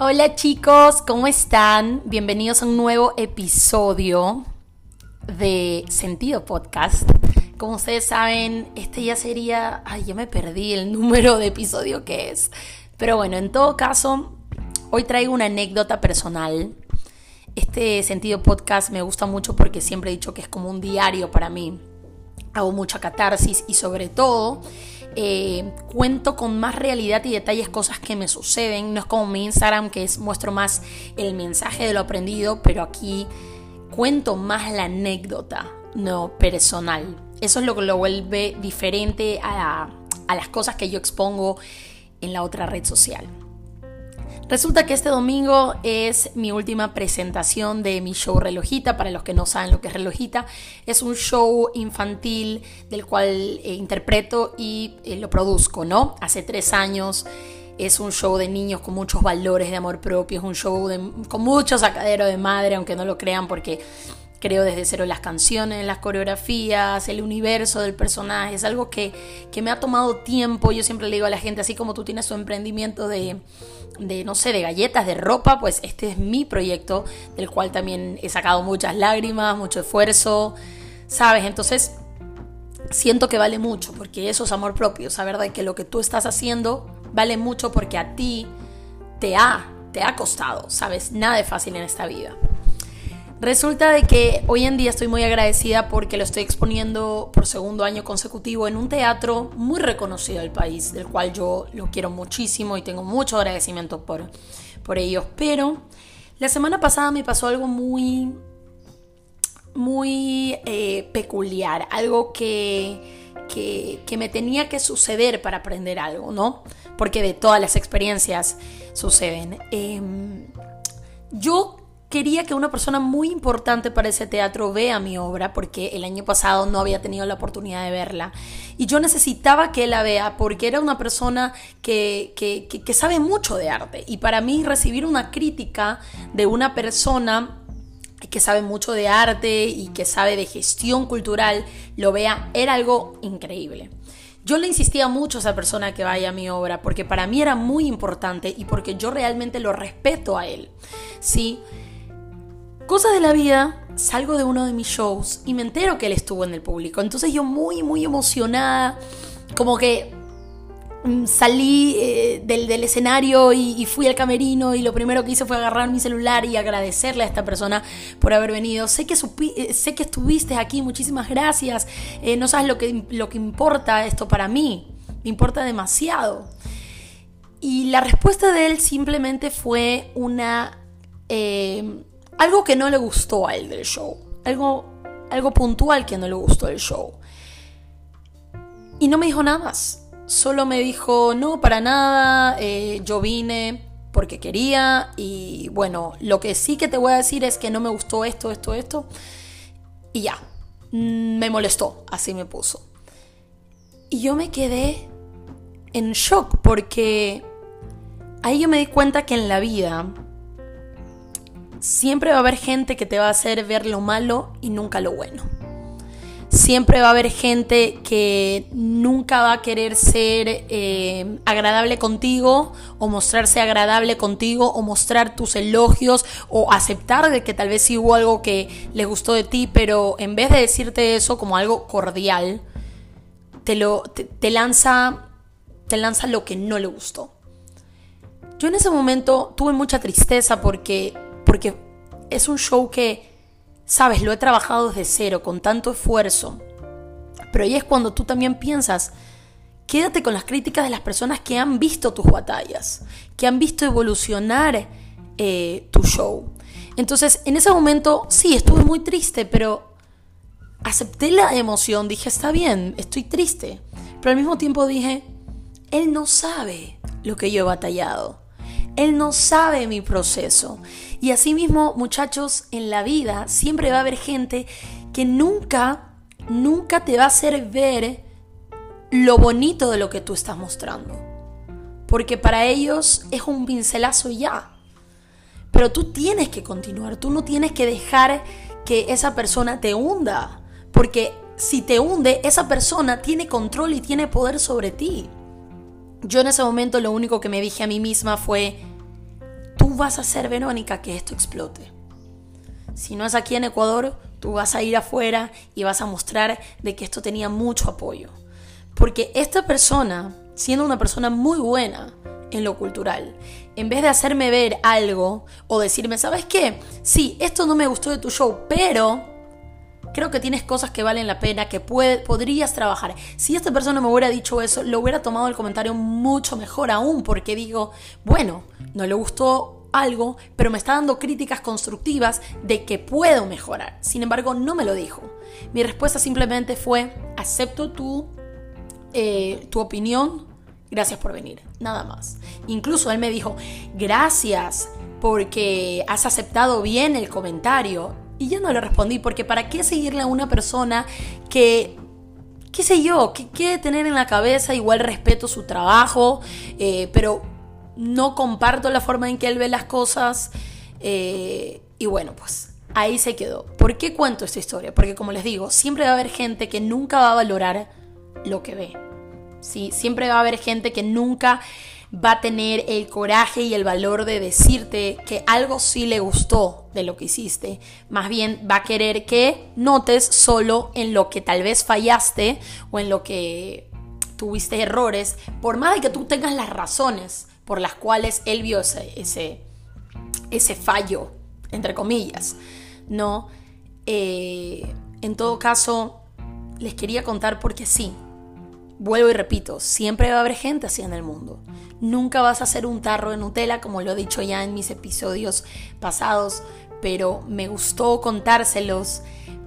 Hola chicos, ¿cómo están? Bienvenidos a un nuevo episodio de Sentido Podcast. Como ustedes saben, este ya sería... Ay, ya me perdí el número de episodio que es. Pero bueno, en todo caso, hoy traigo una anécdota personal. Este Sentido Podcast me gusta mucho porque siempre he dicho que es como un diario para mí. Hago mucha catarsis y sobre todo eh, cuento con más realidad y detalles cosas que me suceden. No es como mi Instagram que es, muestro más el mensaje de lo aprendido, pero aquí cuento más la anécdota, no personal. Eso es lo que lo vuelve diferente a, a las cosas que yo expongo en la otra red social. Resulta que este domingo es mi última presentación de mi show Relojita. Para los que no saben lo que es Relojita, es un show infantil del cual eh, interpreto y eh, lo produzco, ¿no? Hace tres años. Es un show de niños con muchos valores de amor propio, es un show con mucho sacadero de madre, aunque no lo crean porque creo desde cero las canciones, las coreografías, el universo del personaje. Es algo que, que, me ha tomado tiempo. Yo siempre le digo a la gente, así como tú tienes tu emprendimiento de, de, no sé, de galletas, de ropa, pues este es mi proyecto, del cual también he sacado muchas lágrimas, mucho esfuerzo, ¿sabes? Entonces, siento que vale mucho, porque eso es amor propio, saber de que lo que tú estás haciendo vale mucho porque a ti te ha, te ha costado, ¿sabes? Nada es fácil en esta vida. Resulta de que hoy en día estoy muy agradecida porque lo estoy exponiendo por segundo año consecutivo en un teatro muy reconocido del país, del cual yo lo quiero muchísimo y tengo mucho agradecimiento por, por ellos. Pero la semana pasada me pasó algo muy, muy eh, peculiar, algo que, que, me tenía que suceder para aprender algo, ¿no? Porque de todas las experiencias suceden. Em, yo quería que una persona muy importante para ese teatro vea mi obra, porque el año pasado no había tenido la oportunidad de verla. Y yo necesitaba que él la vea, porque era una persona que, que, sabe mucho de arte. Y para mí recibir una crítica de una persona que sabe mucho de arte y que sabe de gestión cultural, lo vea, era algo increíble. Yo le insistía mucho a esa persona que vaya a mi obra porque para mí era muy importante y porque yo realmente lo respeto a él. Sí, Cosas de la vida, salgo de uno de mis shows y me entero que él estuvo en el público. Entonces yo muy, muy emocionada, como que mm, salí eh, del, escenario y, fui al camerino y lo primero que hice fue agarrar mi celular y agradecerle a esta persona por haber venido. Sé que, eh, sé que estuviste aquí, muchísimas gracias. Eh, no sabes lo que, lo que importa esto para mí, me importa demasiado. Y la respuesta de él simplemente fue una algo que no le gustó a él del show, algo, algo puntual que no le gustó del show. Y no me dijo nada más, solo me dijo, no, para nada, eh, yo vine porque quería y bueno, lo que sí que te voy a decir es que no me gustó esto, esto, esto y ya, mm, me molestó, así me puso. Y yo me quedé en shock porque ahí yo me di cuenta que en la vida siempre va a haber gente que te va a hacer ver lo malo y nunca lo bueno. Siempre va a haber gente que nunca va a querer ser eh, agradable contigo o mostrarse agradable contigo o mostrar tus elogios o aceptar de que tal vez sí hubo algo que le gustó de ti, pero en vez de decirte eso como algo cordial, te, lo, te lanza, te lanza lo que no le gustó. Yo en ese momento tuve mucha tristeza porque porque es un show que, sabes, lo he trabajado desde cero, con tanto esfuerzo. Pero ahí es cuando tú también piensas, quédate con las críticas de las personas que han visto tus batallas, que han visto evolucionar eh, tu show. Entonces, en ese momento, sí, estuve muy triste, pero acepté la emoción, dije, está bien, estoy triste. Pero al mismo tiempo dije, él no sabe lo que yo he batallado. Él no sabe mi proceso. Y asimismo, muchachos, en la vida siempre va a haber gente que nunca, nunca te va a hacer ver lo bonito de lo que tú estás mostrando. Porque para ellos es un pincelazo ya. Pero tú tienes que continuar, tú no tienes que dejar que esa persona te hunda. Porque si te hunde, esa persona tiene control y tiene poder sobre ti. Yo en ese momento lo único que me dije a mí misma fue, vas a hacer, Verónica, que esto explote? Si no es aquí en Ecuador, tú vas a ir afuera y vas a mostrar de que esto tenía mucho apoyo. Porque esta persona, siendo una persona muy buena en lo cultural, en vez de hacerme ver algo o decirme, ¿sabes qué? Sí, esto no me gustó de tu show, pero creo que tienes cosas que valen la pena, que podrías trabajar. Si esta persona me hubiera dicho eso, lo hubiera tomado el comentario mucho mejor aún, porque digo, bueno, no le gustó algo, pero me está dando críticas constructivas de que puedo mejorar. Sin embargo, no me lo dijo. Mi respuesta simplemente fue, acepto tu, eh, tu opinión, gracias por venir, nada más. Incluso él me dijo, gracias porque has aceptado bien el comentario. Y yo no le respondí, porque ¿para qué seguirle a una persona que qué sé yo, que quiere tener en la cabeza, igual respeto su trabajo, eh, pero no comparto la forma en que él ve las cosas. Eh, y bueno, pues ahí se quedó. ¿Por qué cuento esta historia? Porque como les digo, siempre va a haber gente que nunca va a valorar lo que ve. ¿sí? Siempre va a haber gente que nunca va a tener el coraje y el valor de decirte que algo sí le gustó de lo que hiciste. Más bien va a querer que notes solo en lo que tal vez fallaste o en lo que tuviste errores, por más de que tú tengas las razones por las cuales él vio ese, ese, fallo, entre comillas, ¿no? Eh, en todo caso, les quería contar porque sí, vuelvo y repito, siempre va a haber gente así en el mundo. Nunca vas a ser un tarro de Nutella, como lo he dicho ya en mis episodios pasados, pero me gustó contárselos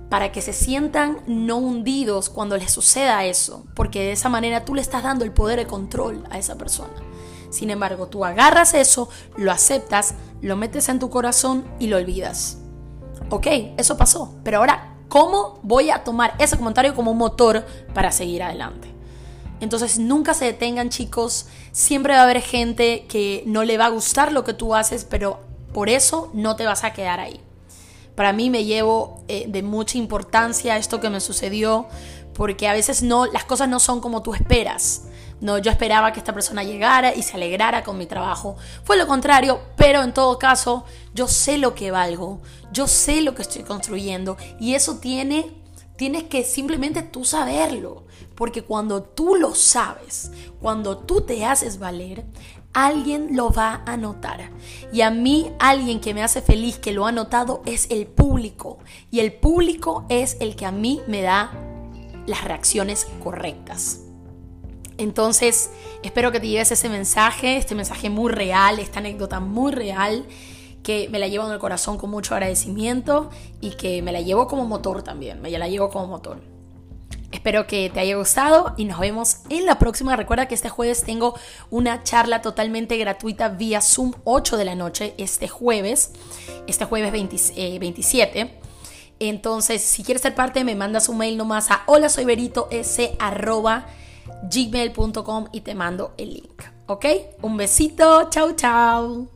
para que se sientan no hundidos cuando les suceda eso, porque de esa manera tú le estás dando el poder de control a esa persona. Sin embargo, tú agarras eso, lo aceptas, lo metes en tu corazón y lo olvidas. Ok, eso pasó, pero ahora, ¿cómo voy a tomar ese comentario como un motor para seguir adelante? Entonces nunca se detengan chicos, siempre va a haber gente que no le va a gustar lo que tú haces, pero por eso no te vas a quedar ahí. Para mí me llevo eh, de mucha importancia esto que me sucedió, porque a veces no, las cosas no son como tú esperas. No, yo esperaba que esta persona llegara y se alegrara con mi trabajo. Fue lo contrario, pero en todo caso, yo sé lo que valgo, yo sé lo que estoy construyendo y eso tiene tienes que simplemente tú saberlo, porque cuando tú lo sabes, cuando tú te haces valer, alguien lo va a notar. Y a mí alguien que me hace feliz que lo ha notado es el público. Y el público es el que a mí me da las reacciones correctas. Entonces, espero que te lleves ese mensaje, este mensaje muy real, esta anécdota muy real, que me la llevo en el corazón con mucho agradecimiento y que me la llevo como motor también, me la llevo como motor. Espero que te haya gustado y nos vemos en la próxima. Recuerda que este jueves tengo una charla totalmente gratuita vía Zoom 8 de la noche, este jueves, este jueves 27. Eh, Entonces, si quieres ser parte, me mandas un mail nomás a hola soy Berito s gmail.com y te mando el link. ¿Ok? Un besito, chao, chao.